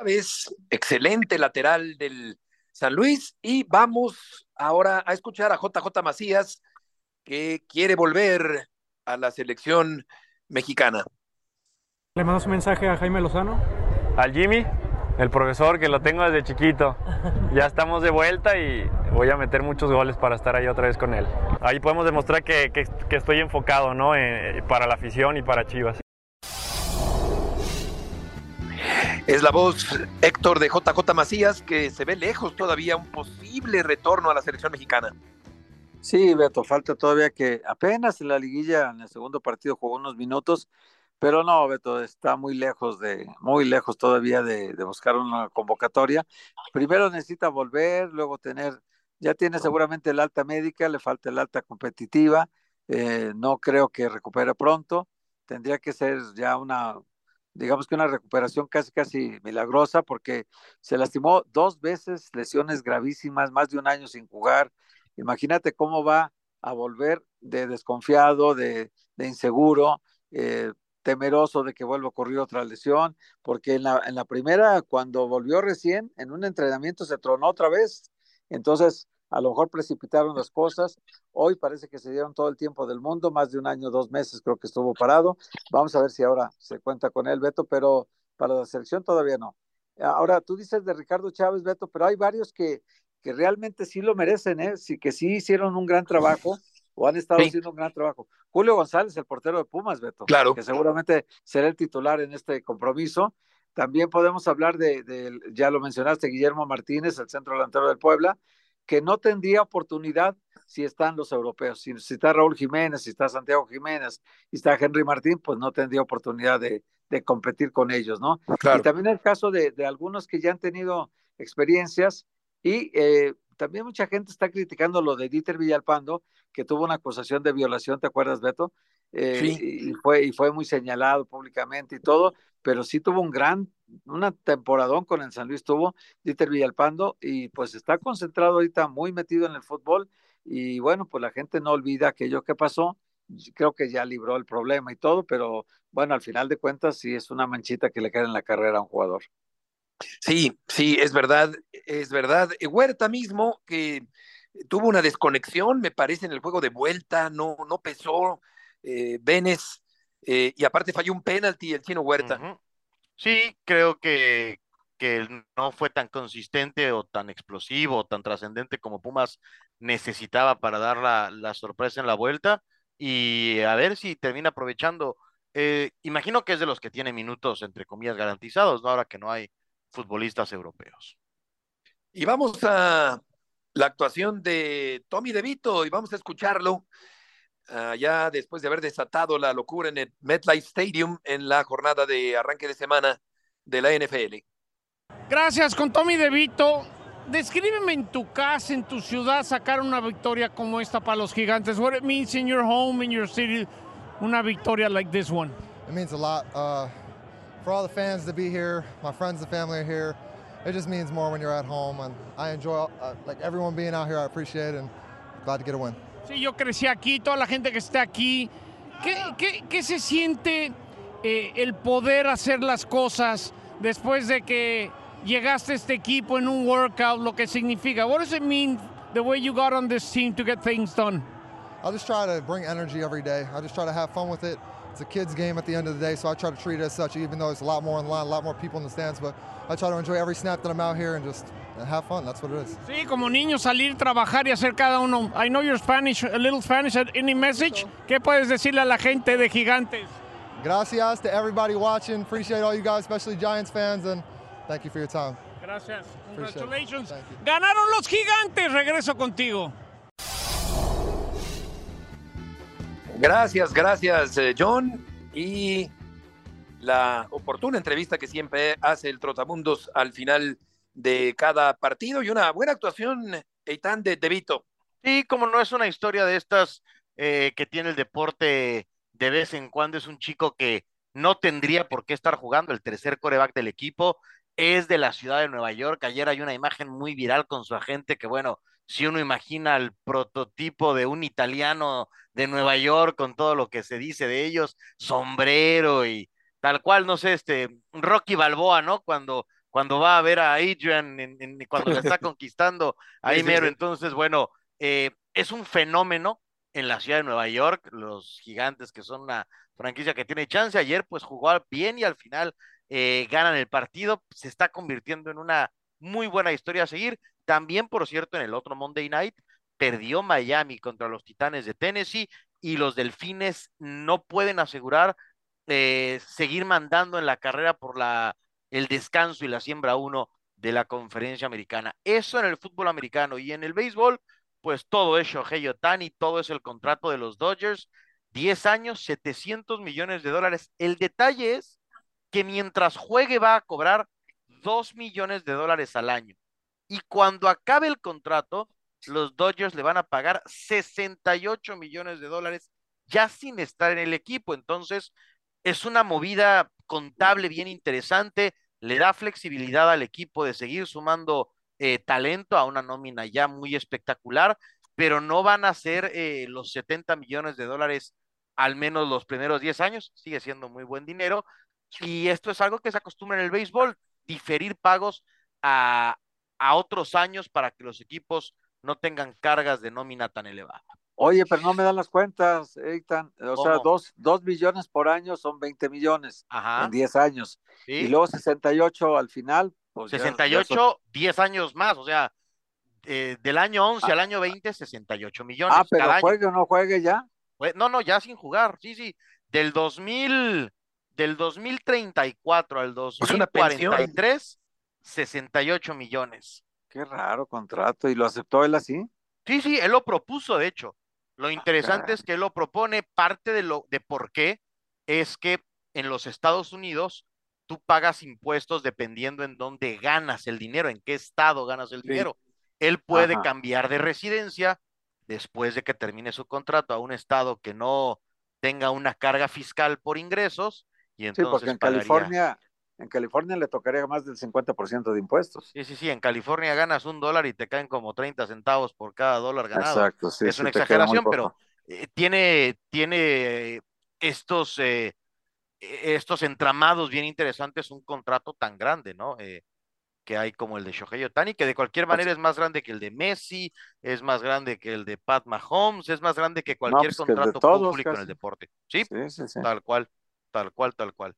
Speaker 3: vez excelente lateral del San Luis y vamos ahora a escuchar a JJ Macías que quiere volver a la selección mexicana.
Speaker 13: Le mando un mensaje a Jaime Lozano.
Speaker 14: Al Jimmy, el profesor que lo tengo desde chiquito. Ya estamos de vuelta y voy a meter muchos goles para estar ahí otra vez con él. Ahí podemos demostrar que, que, que estoy enfocado ¿no? Eh, para la afición y para Chivas.
Speaker 3: Es la voz Héctor de JJ Macías que se ve lejos todavía un posible retorno a la selección mexicana.
Speaker 4: Sí, Beto, falta todavía que apenas en la liguilla, en el segundo partido jugó unos minutos, pero no, Beto, está muy lejos de, muy lejos todavía de, buscar una convocatoria. Primero necesita volver, luego tener, ya tiene seguramente el alta médica, le falta el alta competitiva, eh, no creo que recupere pronto, tendría que ser ya una digamos que una recuperación casi casi milagrosa porque se lastimó dos veces, lesiones gravísimas, más de un año sin jugar. Imagínate cómo va a volver de desconfiado, de, inseguro, eh, temeroso de que vuelva a ocurrir otra lesión, porque en la, primera, cuando volvió recién, en un entrenamiento se tronó otra vez. Entonces, a lo mejor precipitaron las cosas. Hoy parece que se dieron todo el tiempo del mundo, más de un año, dos meses creo que estuvo parado. Vamos a ver si ahora se cuenta con él, Beto, pero para la selección todavía no. Ahora, tú dices de Ricardo Chávez, Beto, pero hay varios que, que realmente sí lo merecen, ¿eh? Sí, que sí hicieron un gran trabajo o han estado haciendo un gran trabajo. Julio González, el portero de Pumas, Beto,
Speaker 3: claro.
Speaker 4: que seguramente será el titular en este compromiso. También podemos hablar de, de, ya lo mencionaste, Guillermo Martínez, el centro delantero del Puebla, que no tendría oportunidad si están los europeos. Si, está Raúl Jiménez, si está Santiago Jiménez, si está Henry Martín, pues no tendría oportunidad de, competir con ellos, ¿no? Y también el caso de, algunos que ya han tenido experiencias y eh, también mucha gente está criticando lo de Dieter Villalpando, que tuvo una acusación de violación, ¿te acuerdas, Beto? Eh, sí. y, fue, y fue muy señalado públicamente y todo, pero sí tuvo un gran, una temporadón con el San Luis tuvo Dieter Villalpando y pues está concentrado ahorita muy metido en el fútbol y bueno, pues la gente no olvida aquello que pasó, creo que ya libró el problema y todo, pero bueno, al final de cuentas sí es una manchita que le queda en la carrera a un jugador.
Speaker 3: Sí, sí, es verdad, es verdad. Huerta mismo que tuvo una desconexión, me parece, en el juego de vuelta, no, no pesó. Eh, eh, y aparte falló un penalti el chino Huerta.
Speaker 5: Sí, creo que, que no fue tan consistente o tan explosivo o tan trascendente como Pumas necesitaba para dar la, la, sorpresa en la vuelta y a ver si termina aprovechando. Eh, imagino que es de los que tiene minutos, entre comillas, garantizados, ¿no? ahora que no hay futbolistas europeos.
Speaker 3: Y vamos a la actuación de Tommy DeVito y vamos a escucharlo uh, ya después de haber desatado la locura en el MetLife Stadium en la jornada de arranque de semana de la NFL.
Speaker 15: Gracias, con Tommy DeVito. Descríbeme en tu casa, en tu ciudad, sacar una victoria como esta para los gigantes. What it means in your home, in your city, una victoria like this one.
Speaker 16: It means a lot. Uh, for all the fans to be here, my friends and family are here. It just means more when you're at home, and I enjoy uh, like everyone being out here. I appreciate it, and glad to get a win.
Speaker 15: Sí, yo crecí aquí, toda la gente que está aquí. ¿Qué, qué, qué se siente eh, el poder hacer las cosas después de que llegaste a este equipo en un workout, lo que significa? What does it mean the way you got on this team to get things done?
Speaker 16: I just try to bring energy every day. I just try to have fun with it. It's a kids game at the end of the day, so I try to treat it as such, even though it's a lot more in line, a lot more people in the stands. But I try to enjoy every snap that I'm out here and just have fun. That's what it is.
Speaker 15: Sí, como niño salir, trabajar y hacer cada uno. I know you're Spanish, a little Spanish. Any message? ¿Qué puedes decirle a la gente de Gigantes?
Speaker 16: Gracias to everybody watching. Appreciate all you guys, especially Giants fans, and thank you for your time.
Speaker 15: Gracias. Congratulations. Ganaron los Gigantes. Regreso contigo.
Speaker 3: Gracias, gracias, eh, John. Y la oportuna entrevista que siempre hace el Trotamundos al final de cada partido y una buena actuación, Eitan, de, de Vito.
Speaker 5: Sí, como no es una historia de estas eh, que tiene el deporte de vez en cuando, es un chico que no tendría por qué estar jugando el tercer coreback del equipo, es de la ciudad de Nueva York. Ayer hay una imagen muy viral con su agente que, bueno, si uno imagina el prototipo de un italiano de Nueva York con todo lo que se dice de ellos, sombrero y tal cual, no sé, este, Rocky Balboa, ¿no? Cuando, cuando va a ver a Adrian, cuando le está conquistando a Imero, entonces, bueno, eh, es un fenómeno en la ciudad de Nueva York, los gigantes que son una franquicia que tiene chance, ayer pues jugó bien y al final eh, ganan el partido, se está convirtiendo en una muy buena historia a seguir. También, por cierto, en el otro Monday Night, perdió Miami contra los Titanes de Tennessee y los Delfines no pueden asegurar eh, seguir mandando en la carrera por la, el descanso y la siembra uno de la conferencia americana. Eso en el fútbol americano y en el béisbol, pues todo es Shohei Otani, todo es el contrato de los Dodgers, 10 años, 700 millones de dólares. El detalle es que mientras juegue va a cobrar 2 millones de dólares al año. Y cuando acabe el contrato, los Dodgers le van a pagar 68 millones de dólares ya sin estar en el equipo. Entonces, es una movida contable bien interesante, le da flexibilidad al equipo de seguir sumando eh, talento a una nómina ya muy espectacular, pero no van a ser eh, los 70 millones de dólares al menos los primeros 10 años, sigue siendo muy buen dinero, y esto es algo que se acostumbra en el béisbol, diferir pagos a, otros años para que los equipos no tengan cargas de nómina tan elevada.
Speaker 4: Oye, pero no me dan las cuentas, Eitan. O sea, dos, dos, millones por año son 20 millones en 10 años. Y luego 68 al final.
Speaker 5: Pues 68, 10 años más. O sea, eh, del año 11 al año 20, 68 millones.
Speaker 4: Ah, pero juegue o no juegue ya.
Speaker 5: No, no, ya sin jugar. Sí, sí. Del 2000 del 2034 al 2043, 68 millones.
Speaker 4: Qué raro contrato. ¿Y lo aceptó él así?
Speaker 5: Sí, sí, él lo propuso, de hecho. Lo ah, interesante es que él lo propone, parte de lo de por qué es que en los Estados Unidos tú pagas impuestos dependiendo en dónde ganas el dinero, en qué estado ganas el dinero. Él puede cambiar de residencia después de que termine su contrato a un estado que no tenga una carga fiscal por ingresos y entonces
Speaker 4: sí, porque en California, en California le tocaría más del 50% de impuestos.
Speaker 5: Sí, sí, sí, en California ganas un dólar y te caen como 30 centavos por cada dólar ganado. Exacto, sí. Es una exageración, pero eh, tiene, tiene estos, eh, e, estos entramados bien interesantes, un contrato tan grande, ¿no? Eh, que hay como el de Shohei Otani, que de cualquier manera es más grande que el de Messi, es más grande que el de Pat Mahomes, es más grande que cualquier pues contrato público en el deporte. ¿Sí? Sí, sí, tal cual. Tal cual, tal cual.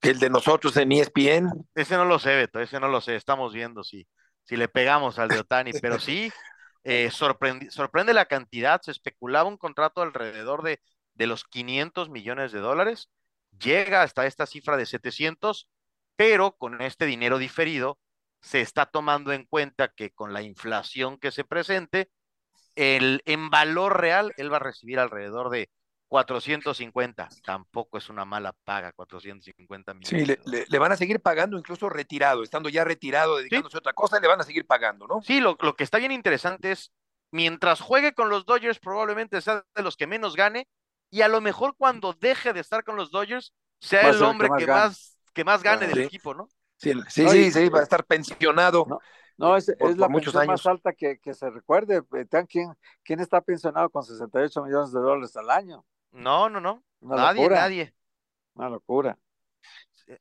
Speaker 3: El de nosotros en ESPN.
Speaker 5: Ese no lo sé, Beto, ese no lo sé. Estamos viendo si, si le pegamos al de Otani, pero sí, eh, sorprende, la cantidad. Se especulaba un contrato alrededor de, de los 500 millones de dólares. Llega hasta esta cifra de 700, pero con este dinero diferido se está tomando en cuenta que con la inflación que se presente, el, en valor real, él va a recibir alrededor de 450, tampoco es una mala paga, 450 millones.
Speaker 3: Sí, le, van a seguir pagando incluso retirado, estando ya retirado, dedicándose a otra cosa, le van a seguir pagando, ¿no?
Speaker 5: Sí, lo, que está bien interesante es, mientras juegue con los Dodgers, probablemente sea de los que menos gane, y a lo mejor cuando deje de estar con los Dodgers, sea el hombre que más, que más, gane del equipo, ¿no?
Speaker 3: Sí, sí, sí, va a estar pensionado.
Speaker 4: No. es, la muchos más alta que, se recuerde. ¿Quién, ¿Quién está pensionado con 68 millones de dólares al año?
Speaker 5: No, no, no. nadie, nadie.
Speaker 4: Una locura.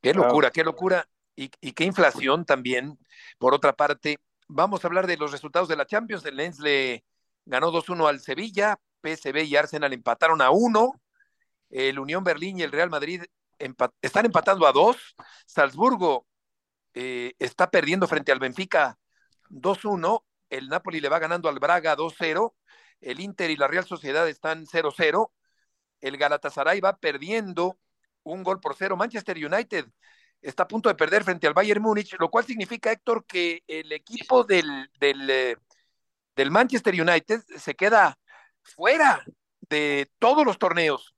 Speaker 3: Qué locura, qué locura. Y, qué inflación también. Por otra parte, vamos a hablar de los resultados de la Champions. El Lens le ganó 2-1 al Sevilla. PSV y Arsenal empataron a 1. El Unión Berlín y el Real Madrid están empatando a 2. Salzburgo eh, está perdiendo frente al Benfica 2-1. El Napoli le va ganando al Braga 2-0. El Inter y la Real Sociedad están 0-0 el Galatasaray va perdiendo un gol por cero. Manchester United está a punto de perder frente al Bayern Múnich, lo cual significa, Héctor, que el equipo del, del, eh, del Manchester United se queda fuera de todos los torneos.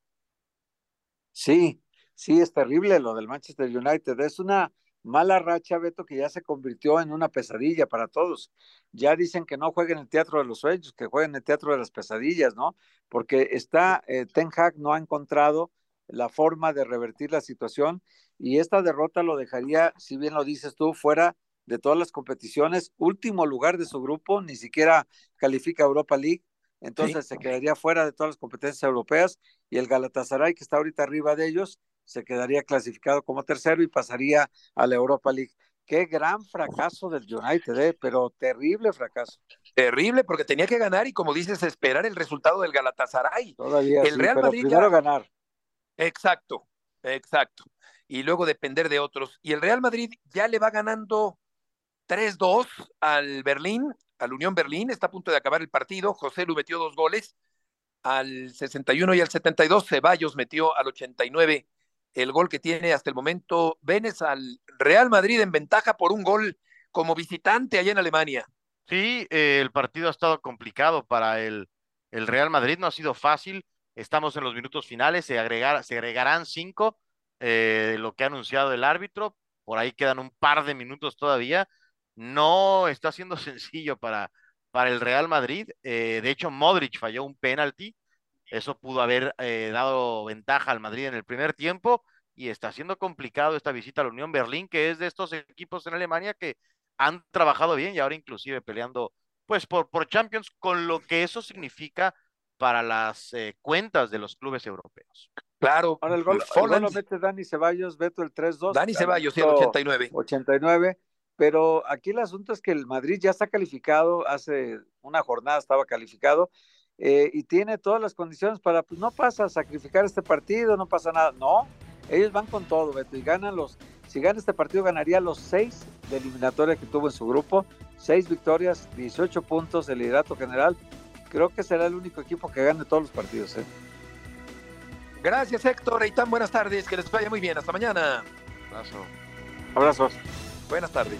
Speaker 4: Sí, sí, es terrible lo del Manchester United. Es una mala racha, Beto, que ya se convirtió en una pesadilla para todos. Ya dicen que no jueguen en el teatro de los sueños, que jueguen en el teatro de las pesadillas, ¿no? Porque está, eh, Ten Hag no ha encontrado la forma de revertir la situación y esta derrota lo dejaría, si bien lo dices tú, fuera de todas las competiciones, último lugar de su grupo, ni siquiera califica Europa League, entonces se quedaría fuera de todas las competencias europeas y el Galatasaray, que está ahorita arriba de ellos, se quedaría clasificado como tercero y pasaría a la Europa League. Qué gran fracaso del United, ¿eh? pero terrible fracaso.
Speaker 3: Terrible, porque tenía que ganar y como dices, esperar el resultado del Galatasaray.
Speaker 4: Todavía el Real Madrid primero ganar.
Speaker 3: Exacto, exacto. Y luego depender de otros. Y el Real Madrid ya le va ganando 3-2 al Berlín, al Unión Berlín. Está a punto de acabar el partido. José Lu metió dos goles al 61 y al 72. Ceballos metió al 89 el gol que tiene hasta el momento Vélez al Real Madrid en ventaja por un gol como visitante allá en Alemania.
Speaker 5: Sí, eh, el partido ha estado complicado para el, el, Real Madrid, no ha sido fácil. Estamos en los minutos finales, se, agregar, se agregarán cinco, eh, lo que ha anunciado el árbitro. Por ahí quedan un par de minutos todavía. No está siendo sencillo para, para el Real Madrid. Eh, de hecho, Modric falló un penalti eso pudo haber eh, dado ventaja al Madrid en el primer tiempo y está siendo complicado esta visita a la Unión Berlín, que es de estos equipos en Alemania que han trabajado bien y ahora inclusive peleando pues por, por Champions, con lo que eso significa para las eh, cuentas de los clubes europeos.
Speaker 3: Claro.
Speaker 4: Ahora el gol, el gol lo mete Dani Ceballos, Beto el 3-2.
Speaker 3: Dani Ceballos, sí, el 89.
Speaker 4: 89. Pero aquí el asunto es que el Madrid ya está calificado, hace una jornada estaba calificado, eh, y tiene todas las condiciones para, pues no pasa a sacrificar este partido, no pasa nada. No, ellos van con todo, Beto, y ganan los, si gana este partido, ganaría los seis de eliminatoria que tuvo en su grupo, seis victorias, 18 puntos, el liderato general. Creo que será el único equipo que gane todos los partidos. ¿eh?
Speaker 3: Gracias, Héctor. Y tan buenas tardes. Que les vaya muy bien. Hasta mañana.
Speaker 5: Abrazo.
Speaker 4: Abrazos.
Speaker 3: Buenas tardes.